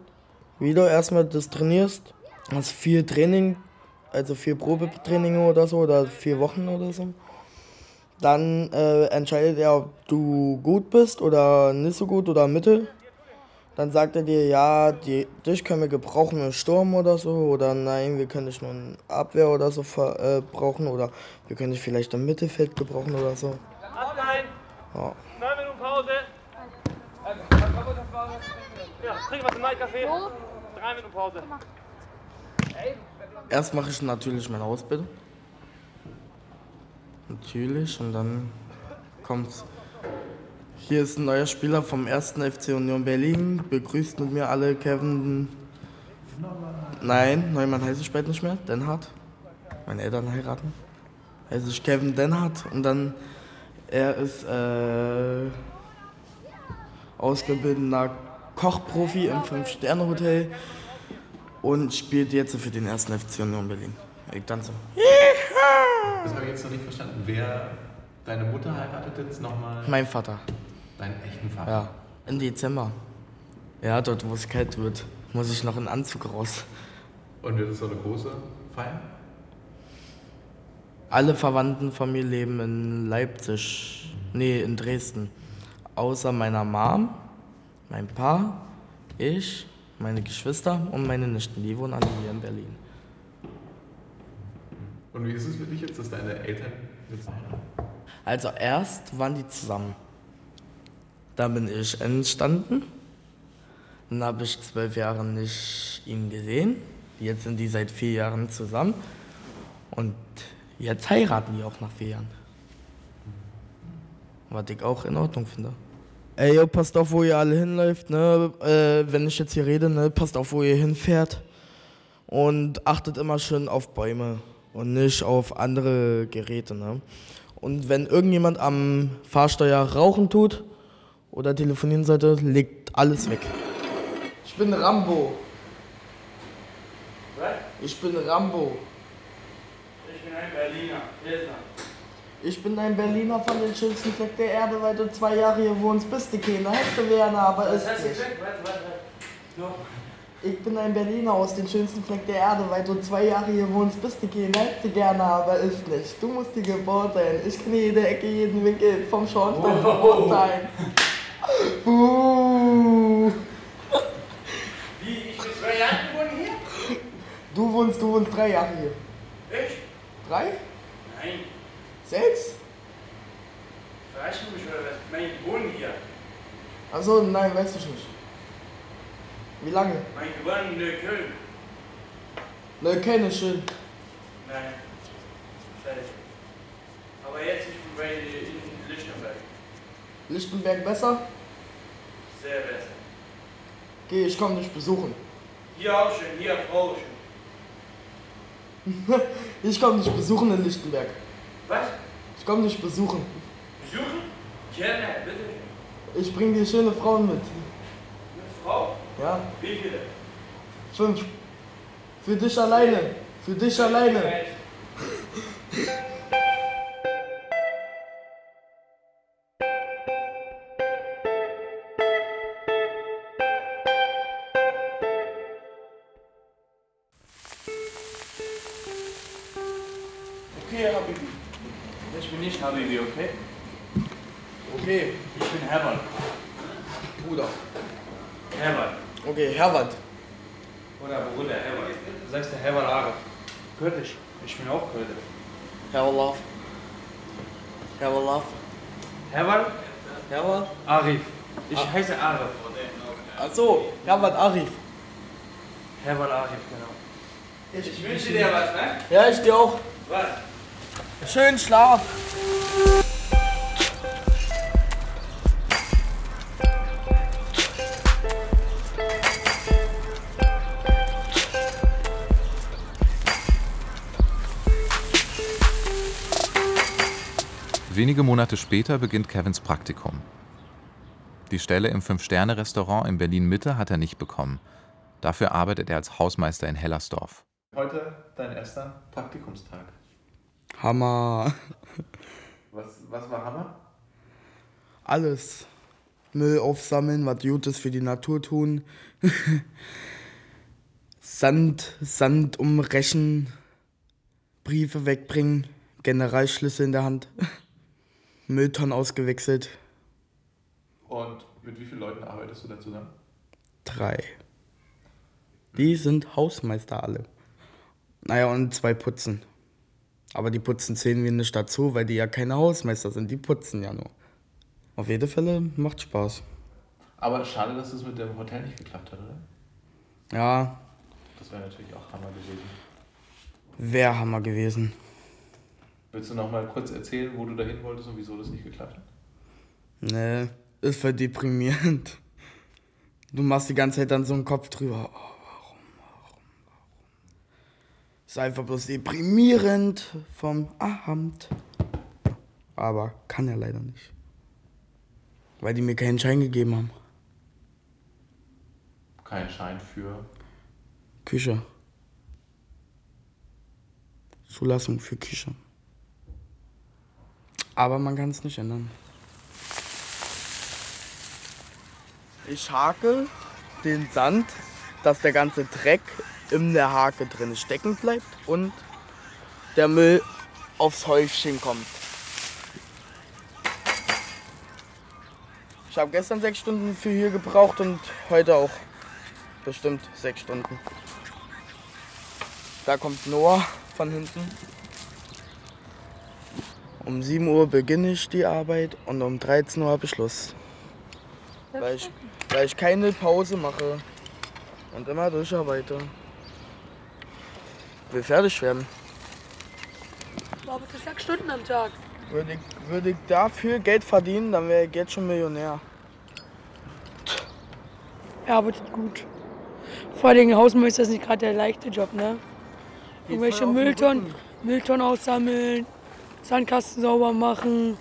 wie du erstmal das trainierst. Hast viel Training, also vier Probetraining oder so oder vier Wochen oder so. Dann äh, entscheidet er, ob du gut bist oder nicht so gut oder mittel. Dann sagt er dir, ja, die, dich können wir gebrauchen im Sturm oder so. Oder nein, wir können dich nur in Abwehr oder so ver- äh, brauchen. Oder wir können dich vielleicht im Mittelfeld gebrauchen oder so.
Absein.
Ja.
Neun Minuten Pause. Ja, trink was im Neidcafé. Drei Minuten Pause.
Erst mache ich natürlich meine Ausbildung. Natürlich. Und dann kommt's. Hier ist ein neuer Spieler vom 1. FC Union Berlin. Begrüßt mit mir alle Kevin. Nein, Neumann heiße ich bald nicht mehr. Denhardt. Meine Eltern heiraten. Heiße ich Kevin Denhardt. Und dann Er ist äh, ausgebildeter Kochprofi im Fünf-Sterne-Hotel und spielt jetzt für den ersten FC Union Berlin. Ich tanze.
Das habe ich jetzt noch nicht verstanden. Wer deine Mutter heiratet jetzt nochmal?
Mein Vater.
Deinen echten Vater?
Ja, im Dezember. Ja, dort, wo es kalt wird, muss ich noch in Anzug raus.
Und wird es so eine große Feier?
Alle Verwandten von mir leben in Leipzig, nee, in Dresden. Außer meiner Mom, mein Pa, ich, meine Geschwister und meine Nichten. Die wohnen alle hier in Berlin.
Und wie ist es für dich jetzt, dass deine Eltern jetzt?
Also erst waren die zusammen. Da bin ich entstanden. Dann habe ich zwölf Jahre nicht ihn gesehen. Jetzt sind die seit vier Jahren zusammen. Und jetzt heiraten die auch nach vier Jahren. Was ich auch in Ordnung finde. Ey, yo, passt auf, wo ihr alle hinläuft, ne? Äh, wenn ich jetzt hier rede, ne? Passt auf, wo ihr hinfährt. Und achtet immer schön auf Bäume und nicht auf andere Geräte, ne? Und wenn irgendjemand am Fahrsteuer rauchen tut oder telefonieren sollte, legt alles weg. Ich bin Rambo.
Was?
Ich bin Rambo.
Ich bin ein Berliner. Pilsner.
Ich bin ein Berliner von den schönsten Fleck der Erde, weil du zwei Jahre hier wohnst, bist du keiner. Hättest du gerne, aber
Was
ist nicht.
Warte, warte, warte.
Ich bin ein Berliner aus den schönsten Fleck der Erde, weil du zwei Jahre hier wohnst, bist du keiner. Hättest du gerne, aber ist nicht. Du musst hier geboren sein. Ich kenne jede Ecke, jeden Winkel vom Schornstein zum Mondstein. Buh.
Wie? Ich bin zwei Jahre geworden hier?
Du wohnst, du wohnst drei Jahre hier.
Ich?
Drei?
Nein.
Sechs?
Verarschen mich oder was? Mein Wohnen hier.
Achso, nein, weiß ich nicht. Wie lange?
Mein Gewohnen in Neukölln.
Neukölln ist schön.
Nein. Aber jetzt ich bin bei in Lichtenberg.
Lichtenberg besser?
Sehr besser.
Geh, ich komm dich besuchen.
Hier auch schön, hier Frau schön.
Ich komm dich besuchen in Lichtenberg.
Was?
Ich komm dich besuchen.
Besuchen? Gerne, bitte.
Ich bring dir schöne Frauen mit.
Eine Frau?
Ja,
Wie viele?
fünf. Für dich alleine. Für dich alleine.
Ich Habibi, okay?
Okay,
Ich bin Herbert.
Bruder.
Herbert.
Okay, Herbert.
Oder Bruder Herbert. Du sagst der Herbert Arif. Kurdisch. Ich bin auch Kurdisch.
Herbert. Herbert.
Herbert
Herbert.
Arif. Ich heiße Arif.
Achso, Herbert Arif.
Herbert Arif, genau. Ich wünsche dir was, ne?
Ja, ich dir auch.
Was?
Schönen Schlaf.
Wenige Monate später beginnt Kevins Praktikum. Die Stelle im Fünf-Sterne-Restaurant in Berlin-Mitte hat er nicht bekommen. Dafür arbeitet er als Hausmeister in Hellersdorf.
Heute dein erster Praktikumstag.
Hammer.
Was, was war Hammer?
Alles. Müll aufsammeln, was Gutes für die Natur tun. Sand, Sand umrechen. Briefe wegbringen. Generalschlüssel in der Hand. Mülltonnen ausgewechselt.
Und mit wie vielen Leuten arbeitest du da zusammen?
Drei. Die sind Hausmeister alle. Naja, und zwei putzen. Aber die putzen zählen wir nicht dazu, weil die ja keine Hausmeister sind. Die putzen ja nur. Auf jeden Fall macht Spaß.
Aber schade, dass es mit dem Hotel nicht geklappt hat, oder?
Ja,
Das wäre natürlich auch Hammer gewesen.
wäre Hammer gewesen.
Willst du noch mal kurz erzählen, wo du dahin wolltest und wieso das nicht geklappt hat?
Ne, ist voll deprimierend. Du machst die ganze Zeit dann so einen Kopf drüber. Oh? Ist einfach bloß deprimierend vom Abend. Aber kann ja leider nicht. Weil die mir keinen Schein gegeben haben.
Kein Schein für.
Küche. Zulassung für Küche. Aber man kann es nicht ändern. Ich hake den Sand, dass der ganze Dreck in der Hake drin stecken bleibt und der Müll aufs Häufchen kommt. Ich habe gestern sechs Stunden für hier gebraucht und heute auch bestimmt sechs Stunden. Da kommt Noah von hinten. Um 7 Uhr beginne ich die Arbeit und um 13 Uhr habe ich Schluss. Weil ich, weil ich keine Pause mache und immer durcharbeite. Will fertig werden.
Aber das sechs Stunden am Tag.
Würde ich, würde ich dafür Geld verdienen, dann wäre ich jetzt schon Millionär.
Er arbeitet gut. Vor allem Hausmeister ist nicht gerade der leichte Job, ne? Irgendwelche Mülltonnen. Mülltonnen aussammeln, Sandkasten sauber machen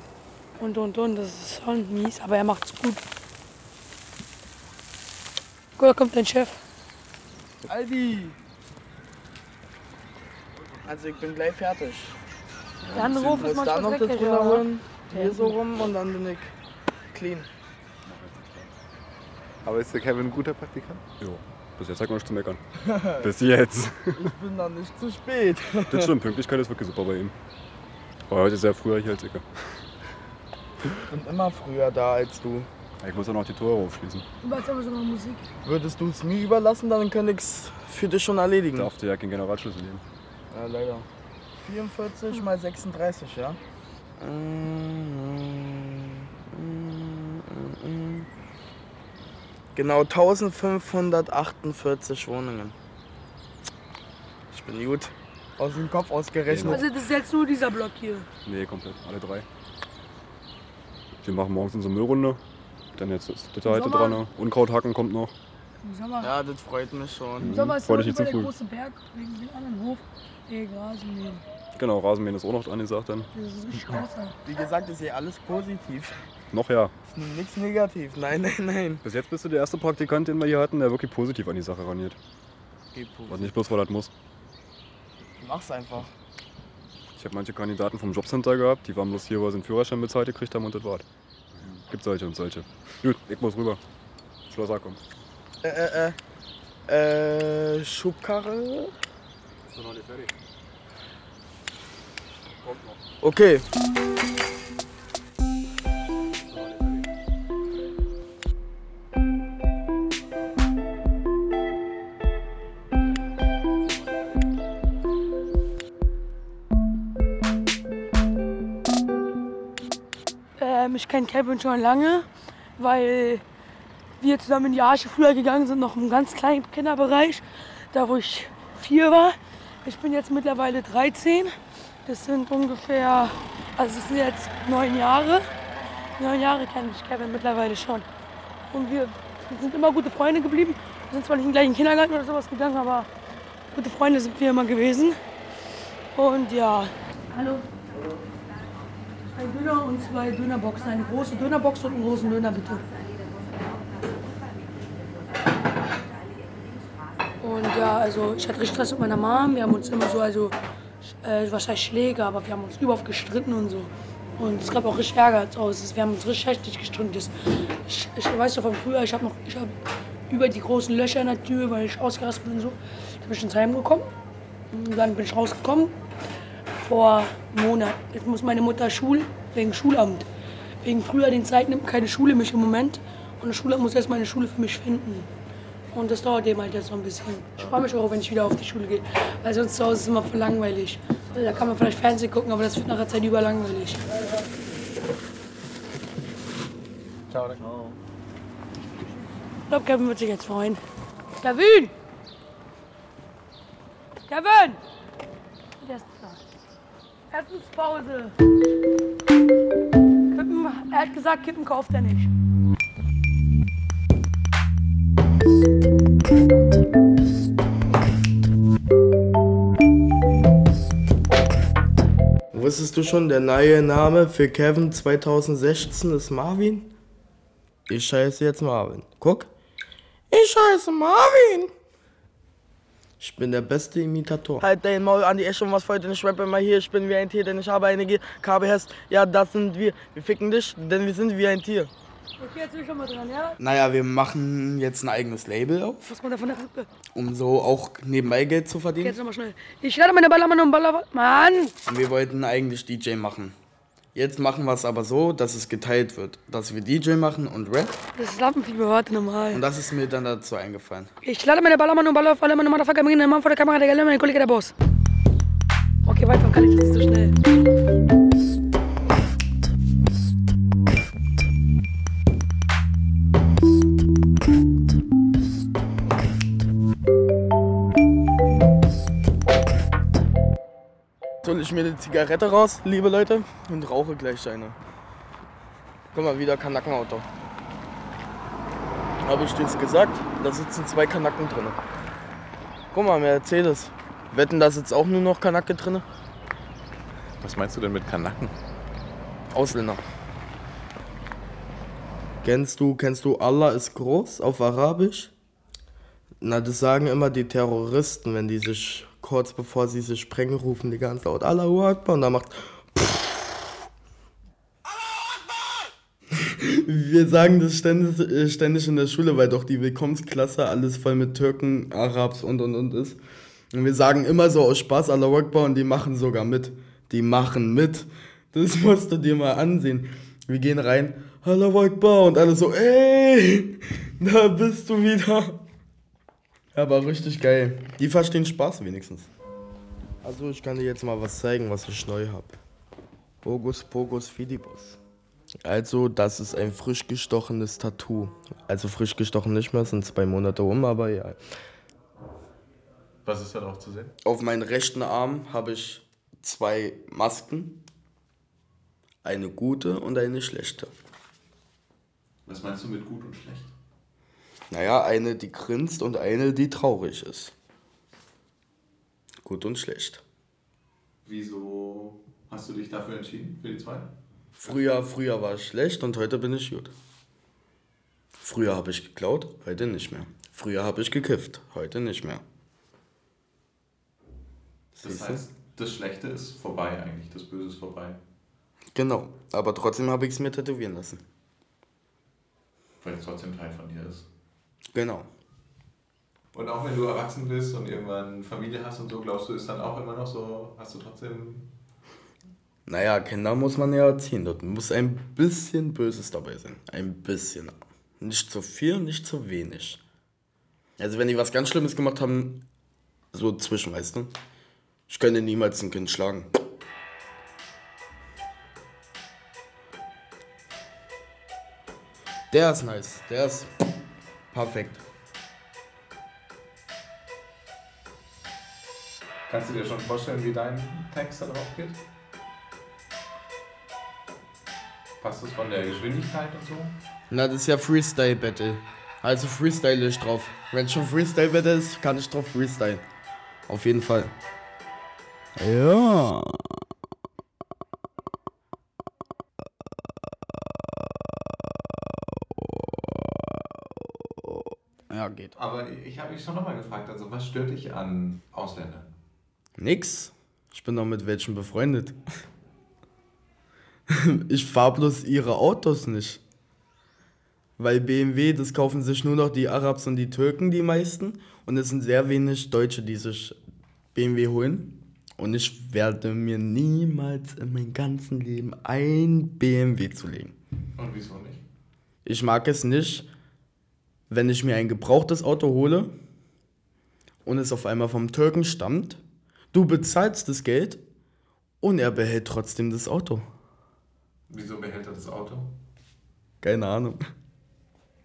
und und und. Das ist schon mies, aber er macht's gut. Guck, da kommt dein Chef.
Aldi! Also ich bin gleich fertig.
Der andere Hof ist
da
manchmal
noch das
dreckig,
runterholen,
ja.
hier so rum und dann bin ich clean.
Aber ist der Kevin ein guter Praktikant? Jo. Bis jetzt hat man nichts zu meckern. Bis jetzt.
Ich bin dann nicht zu spät.
Das stimmt, Pünktlichkeit ist wirklich super bei ihm. Aber heute ist er früher hier als ich.
Ich bin immer früher da als du.
Ich muss auch noch die Tore aufschließen.
Du machst aber sogar Musik.
Würdest du es mir überlassen, dann könnte ich es für dich schon erledigen.
Darf dir ja keinen Generalschlüssel geben.
Ja, leider. 44 mal 36, ja? Genau 1548 Wohnungen. Ich bin gut. Aus dem Kopf ausgerechnet.
Also das ist jetzt nur dieser Block hier.
Nee, komplett. Alle drei. Wir machen morgens unsere Müllrunde. Dann jetzt ist das heute dran. Unkrauthacken kommt noch.
Im Sommer,
Ja, das freut mich schon.
im Sommer ist
Freu
ja
dich
der
zu früh.
große Berg wegen dem anderen Hof. Ey, Rasenmähen.
Genau, Rasenmähen ist auch noch dran gesagt dann.
Das ist richtig scheiße.
Wie gesagt, ist hier alles positiv.
Noch ja.
Nichts negativ. Nein, nein, nein.
Bis jetzt bist du der erste Praktikant, den wir hier hatten, der wirklich positiv an die Sache raniert.
Geh
Und
positiv.
nicht bloß, weil das muss.
Mach's einfach.
Ich habe manche Kandidaten vom Jobcenter gehabt, die waren bloß hier, weil sie einen Führerschein bezahlt gekriegt haben und das war's. Gibt solche und solche. Gut, ich muss rüber. Schloss kommt.
Äh, äh, äh. Äh, Schubkarre?
Doch noch nicht fertig. Kommt noch.
Okay.
Ähm, ich kenne Kevin schon lange, weil wir zusammen in die Arche früher gegangen sind, noch im ganz kleinen Kinderbereich, da wo ich vier war. Ich bin jetzt mittlerweile 13. Das sind ungefähr, also es sind jetzt neun Jahre. Neun Jahre kenne ich Kevin mittlerweile schon. Und wir sind immer gute Freunde geblieben. Wir sind zwar nicht den gleichen Kindergarten oder sowas gegangen, aber gute Freunde sind wir immer gewesen. Und ja. Hallo. Ein Döner und zwei Dönerboxen. Eine große Dönerbox und einen großen Döner bitte. Ja, also ich hatte richtig Stress mit meiner Mom. Wir haben uns immer so, also äh, was heißt Schläge, aber wir haben uns überhaupt gestritten und so. Und es gab auch richtig Ärger Hause. Wir haben uns richtig heftig gestritten. Ich, ich weiß noch von früher, ich habe noch ich hab über die großen Löcher in der Tür, weil ich ausgerastet bin und so, da bin ich ins Heim gekommen. Und dann bin ich rausgekommen vor einem Monat. Jetzt muss meine Mutter Schul wegen Schulamt. Wegen früher den Zeit nimmt keine Schule mich im Moment. Und das Schulamt muss erst mal eine Schule für mich finden. Und das dauert dem halt jetzt noch ein bisschen. Ich freue mich auch, wenn ich wieder auf die Schule gehe. Weil sonst zu Hause ist es immer voll langweilig. Also da kann man vielleicht Fernsehen gucken, aber das wird nach der Zeit überlangweilig.
Ciao.
Ich glaube, Kevin wird sich jetzt freuen. Kevin! Kevin! Der ist da. Essenspause. Kippen, er hat gesagt, Kippen kauft er nicht.
Wusstest du schon, der neue Name für Kevin 2016 ist Marvin? Ich heiße jetzt Marvin. Guck. Ich heiße Marvin. Ich bin der beste Imitator.
Halt dein Maul an die Esche und was heute nicht rappe mal hier. Ich bin wie ein Tier, denn ich habe eine GKBS. Ja, das sind wir. Wir ficken dich, denn wir sind wie ein Tier.
Okay, jetzt bin ich schon mal dran, ja?
Naja, wir machen jetzt ein eigenes Label auf,
Was kommt da von der Rippe?
um so auch nebenbei Geld zu
Okay,
verdienen.
jetzt nochmal schnell. Ich lade meine Ballermann und Baller... Mann!
Und wir wollten eigentlich DJ machen. Jetzt machen wir es aber so, dass es geteilt wird. Dass wir DJ machen und Rap.
Das ist Lampenfieber, warte nochmal.
Und das ist mir dann dazu eingefallen.
Ich lade meine Ballermann und Baller... Ballermann und Motherfucker, bringen den Mann vor der Kamera, der Geile, mein Kollege, der Boss. Okay, weiter kann ich das nicht so schnell.
Hol ich mir die Zigarette raus, liebe Leute, und rauche gleich eine. Guck mal, wieder Kanackenauto. Habe ich dir's gesagt? Da sitzen zwei Kanacken drin. Guck mal, Mercedes. Wetten, da sitzt auch nur noch Kanacke drin?
Was meinst du denn mit Kanaken?
Ausländer. Kennst du, kennst du Allah ist groß auf Arabisch? Na, das sagen immer die Terroristen, wenn die sich kurz bevor sie sich sprengen, rufen die ganz laut Allahu Akbar und da macht Wir sagen das ständig, äh, ständig in der Schule, weil doch die Willkommensklasse alles voll mit Türken, Arabs und und und ist. Und wir sagen immer so aus Spaß Allahu Akbar und die machen sogar mit. Die machen mit. Das musst du dir mal ansehen. Wir gehen rein, Allahu Akbar und alle so, ey, da bist du wieder. Aber richtig geil. Die verstehen Spaß wenigstens. Also ich kann dir jetzt mal was zeigen, was ich neu habe. Bogus Pogus Fidibus. Also das ist ein frisch gestochenes Tattoo. Also frisch gestochen nicht mehr, sind zwei Monate um, aber ja.
Was ist da drauf zu sehen?
Auf meinen rechten Arm habe ich zwei Masken. Eine gute und eine schlechte.
Was meinst du mit gut und schlecht?
Naja, eine, die grinst und eine, die traurig ist. Gut und schlecht.
Wieso hast du dich dafür entschieden, für die zwei?
Früher, früher war ich schlecht und heute bin ich gut. Früher habe ich geklaut, heute nicht mehr. Früher habe ich gekifft, heute nicht mehr.
Das heißt, das Schlechte ist vorbei eigentlich, das Böse ist vorbei.
Genau, aber trotzdem habe ich es mir tätowieren lassen.
Weil es trotzdem Teil von dir ist.
Genau.
Und auch wenn du erwachsen bist und irgendwann Familie hast und so, glaubst du, ist dann auch immer noch so, hast du trotzdem.
Naja, Kinder muss man ja erziehen. Dort muss ein bisschen Böses dabei sein. Ein bisschen. Nicht zu viel, nicht zu wenig. Also wenn die was ganz Schlimmes gemacht haben, so zwischen, weißt du? Ich könnte niemals ein Kind schlagen. Der ist nice. Der ist perfekt.
Kannst du dir schon vorstellen, wie dein Text da drauf geht? Passt das von der Geschwindigkeit und so?
Na, das ist ja Freestyle Battle. Also freestyle ich drauf. Wenn schon Freestyle Battle ist, kann ich drauf freestyle. Auf jeden Fall. Ja. Ja, geht.
Aber ich habe mich schon nochmal gefragt, also was stört dich an Ausländern?
Nix. Ich bin doch mit welchen befreundet. Ich fahr bloß ihre Autos nicht. Weil BMW, das kaufen sich nur noch die Arabs und die Türken, die meisten. Und es sind sehr wenig Deutsche, die sich BMW holen. Und ich werde mir niemals in meinem ganzen Leben ein BMW zulegen.
Und wieso nicht?
Ich mag es nicht, wenn ich mir ein gebrauchtes Auto hole und es auf einmal vom Türken stammt. Du bezahlst das Geld und er behält trotzdem das Auto.
Wieso behält er das Auto?
Keine Ahnung.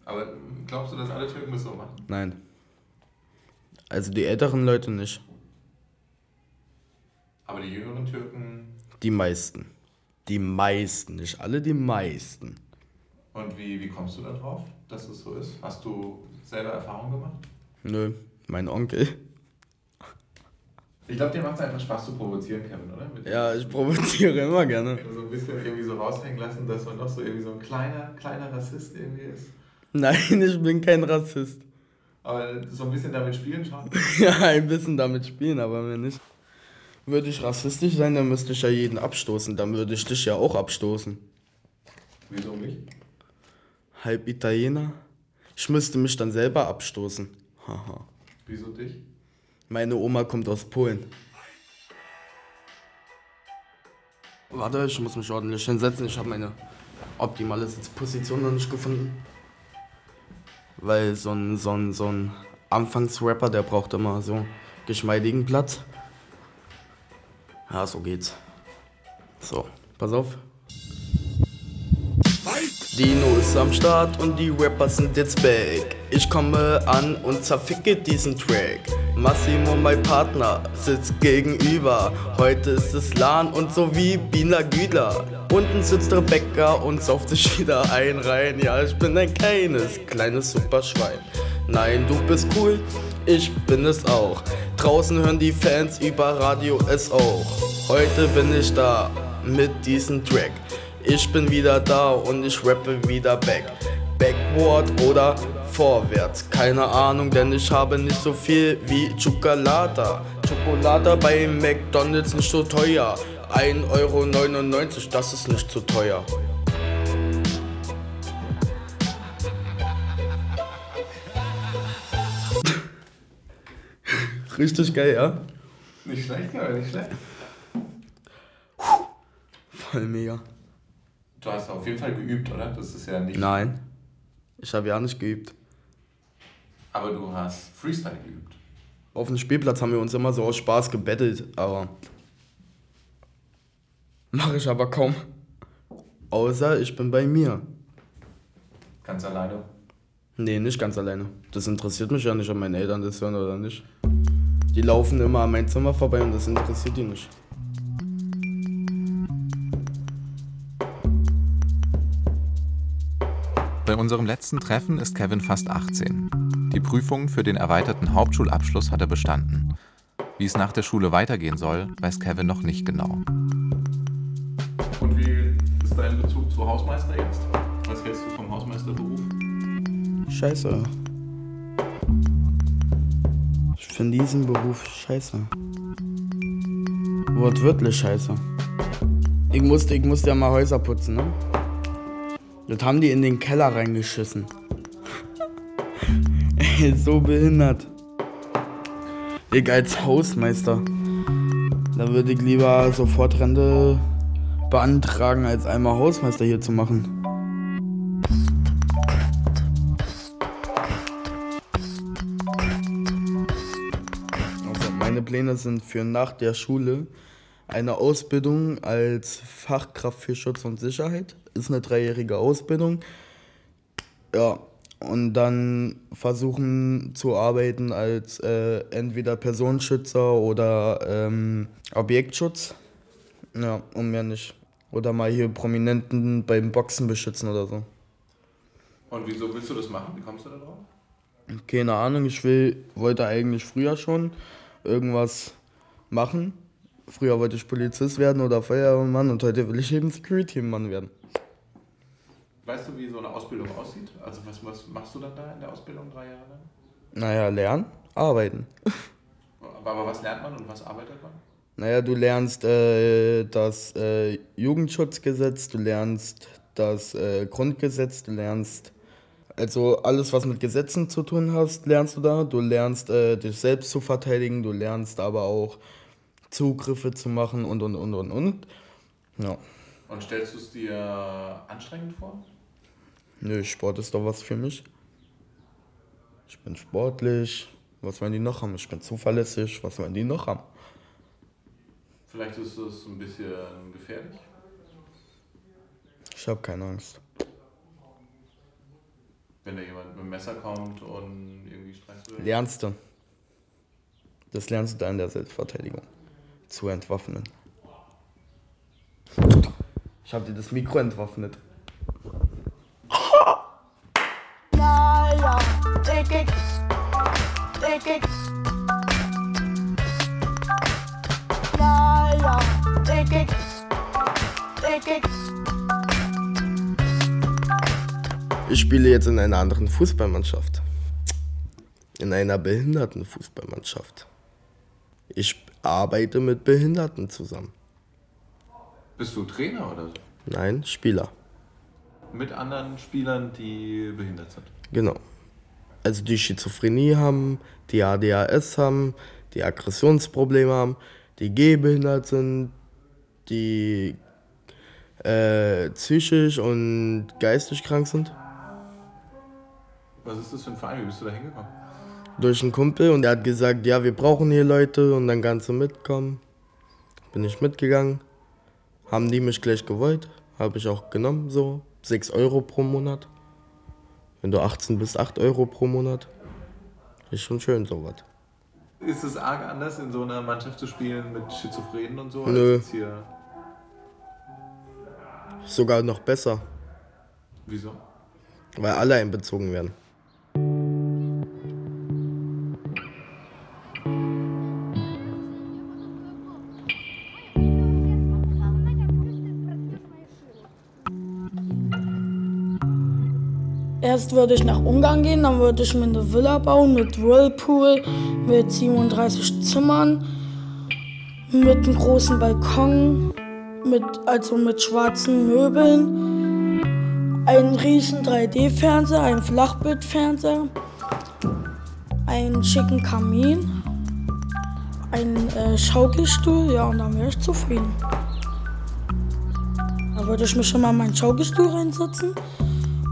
Aber glaubst du, dass alle Türken das so machen?
Nein. Also die älteren Leute nicht.
Aber die jüngeren Türken.
Die meisten. Die meisten, nicht alle, die meisten.
Und wie, wie kommst du da drauf, dass es so ist? Hast du selber Erfahrung gemacht?
Nö, mein Onkel.
Ich glaube, dir macht es einfach Spaß zu provozieren, Kevin, oder? Mit
Ja, ich provoziere immer gerne.
So ein bisschen irgendwie so raushängen lassen, dass man doch so irgendwie so ein kleiner, kleiner Rassist irgendwie ist.
Nein, ich bin kein Rassist.
Aber so ein bisschen damit spielen schon.
Ja, ein bisschen damit spielen, aber mir nicht. Würde ich rassistisch sein, dann müsste ich ja jeden abstoßen. Dann würde ich dich ja auch abstoßen.
Wieso mich?
Halb Italiener? Ich müsste mich dann selber abstoßen. Haha.
Wieso dich?
Meine Oma kommt aus Polen. Warte, ich muss mich ordentlich hinsetzen. Ich habe meine optimale Sitzposition noch nicht gefunden. Weil so ein, so ein, so ein Anfangsrapper, der braucht immer so geschmeidigen Platz. Ja, so geht's. So, pass auf. Dino ist am Start und die Rappers sind jetzt back. Ich komme an und zerficke diesen Track. Massimo, mein Partner, sitzt gegenüber. Heute ist es LAN und so wie Bina Güdler. Unten sitzt Rebecca und sauft sich wieder ein rein. Ja, ich bin ein kleines, kleines Superschwein. Nein, du bist cool, ich bin es auch. Draußen hören die Fans über Radio es auch. Heute bin ich da mit diesem Track. Ich bin wieder da und ich rappe wieder back. Backward oder vorwärts, keine Ahnung, denn ich habe nicht so viel wie Chocolata. Schokolade bei McDonalds nicht so teuer. 1,99 Euro, das ist nicht zu teuer. Richtig geil, ja?
Nicht schlecht, aber nicht schlecht.
Voll mega.
Du hast auf jeden Fall geübt, oder? Das ist ja nicht.
Nein, ich habe ja nicht geübt.
Aber du hast Freestyle geübt.
Auf dem Spielplatz haben wir uns immer so aus Spaß gebettelt, aber. Mache ich aber kaum. Außer ich bin bei mir.
Ganz alleine.
Nee, nicht ganz alleine. Das interessiert mich ja nicht, ob meine Eltern das hören oder nicht. Die laufen immer an mein Zimmer vorbei und das interessiert die nicht.
Bei unserem letzten Treffen ist Kevin fast 18. Die Prüfung für den erweiterten Hauptschulabschluss hat er bestanden. Wie es nach der Schule weitergehen soll, weiß Kevin noch nicht genau. Und wie ist dein Bezug zu Hausmeister jetzt? Was hältst du vom Hausmeisterberuf?
Scheiße. Ich finde diesen Beruf scheiße. Wortwörtlich scheiße. Ich musste, ich musste ja mal Häuser putzen, ne? Das haben die in den Keller reingeschissen. Ey, so behindert. Ich als Hausmeister. Da würde ich lieber sofort Rente beantragen, als einmal Hausmeister hier zu machen. Also meine Pläne sind für nach der Schule eine Ausbildung als Fachkraft für Schutz und Sicherheit. Ist eine dreijährige Ausbildung. Ja, und dann versuchen zu arbeiten als äh, entweder Personenschützer oder ähm, Objektschutz. Ja, und mehr nicht. Oder mal hier Prominenten beim Boxen beschützen oder so.
Und wieso willst du das machen? Wie kommst du da drauf?
Keine Ahnung, ich will, wollte eigentlich früher schon irgendwas machen. Früher wollte ich Polizist werden oder Feuerwehrmann und heute will ich eben Security-Mann werden.
Weißt du, wie so eine Ausbildung aussieht? Also was, was machst du dann da in der Ausbildung drei Jahre lang?
Naja, lernen, arbeiten.
Aber, was lernt man und was arbeitet man?
Naja, du lernst äh, das äh, Jugendschutzgesetz, du lernst das äh, Grundgesetz, du lernst also alles, was mit Gesetzen zu tun hast, lernst du da. Du lernst äh, dich selbst zu verteidigen, du lernst aber auch Zugriffe zu machen und und und und und. Ja.
Und stellst du es dir anstrengend vor?
Nö, Sport ist doch was für mich. Ich bin sportlich. Was wollen die noch haben? Ich bin zuverlässig. Was wollen die noch haben?
Vielleicht ist es ein bisschen gefährlich.
Ich habe keine Angst.
Wenn da jemand mit dem Messer kommt und irgendwie Stress will.
Lernst du. Das lernst du da in der Selbstverteidigung zu entwaffnen. Ich habe dir das Mikro entwaffnet.
Ich
spiele jetzt in einer anderen Fußballmannschaft. In einer behinderten Fußballmannschaft. Ich arbeite mit Behinderten zusammen.
Bist du Trainer oder so?
Nein, Spieler.
Mit anderen Spielern, die behindert sind.
Genau. Also die Schizophrenie haben, die ADHS haben, die Aggressionsprobleme haben, die gehbehindert sind, die äh, psychisch und geistig krank sind.
Was ist das für ein Verein? Wie bist du da hingekommen?
Durch einen Kumpel und er hat gesagt, ja, wir brauchen hier Leute und dann kannst du mitkommen. Bin ich mitgegangen. Haben die mich gleich gewollt. Habe ich auch genommen, so 6 Euro pro Monat. Wenn du 18 bist, 8 Euro pro Monat. Ist schon schön, sowas.
Ist es arg anders, in so einer Mannschaft zu spielen mit Schizophrenen und so?
Nö.
Als jetzt hier?
Sogar noch besser,
Wieso?
weil alle einbezogen werden.
Erst würde ich nach Ungarn gehen, dann würde ich mir eine Villa bauen mit Whirlpool, mit 37 Zimmern, mit einem großen Balkon, mit, also mit schwarzen Möbeln, einen riesen 3D-Fernseher, einen Flachbildfernseher, einen schicken Kamin, einen äh, Schaukelstuhl, ja, und dann wäre ich zufrieden. Da würde ich mich schon mal in meinen Schaukelstuhl reinsetzen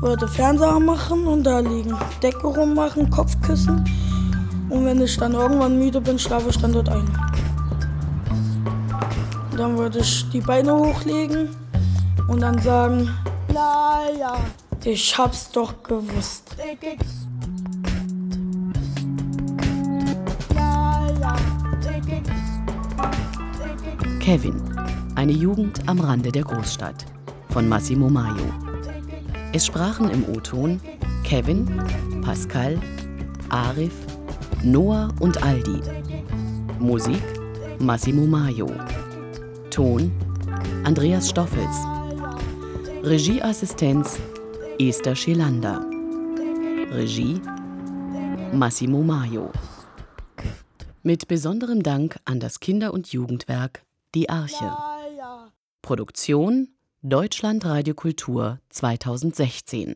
würde Fernseher machen und da liegen Decke rummachen, Kopfkissen. Und wenn ich dann irgendwann müde bin, schlafe ich dann dort ein. Dann würde ich die Beine hochlegen und dann sagen, naja, ich hab's doch gewusst.
Kevin, eine Jugend am Rande der Großstadt von Massimo Maio. Es sprachen im O-Ton Kevin, Pascal, Arif, Noah und Aldi. Musik Massimo Maio. Ton Andreas Stoffels. Regieassistenz Esther Schelander. Regie Massimo Maio. Mit besonderem Dank an das Kinder- und Jugendwerk Die Arche. Produktion Deutschland Radio Kultur 2016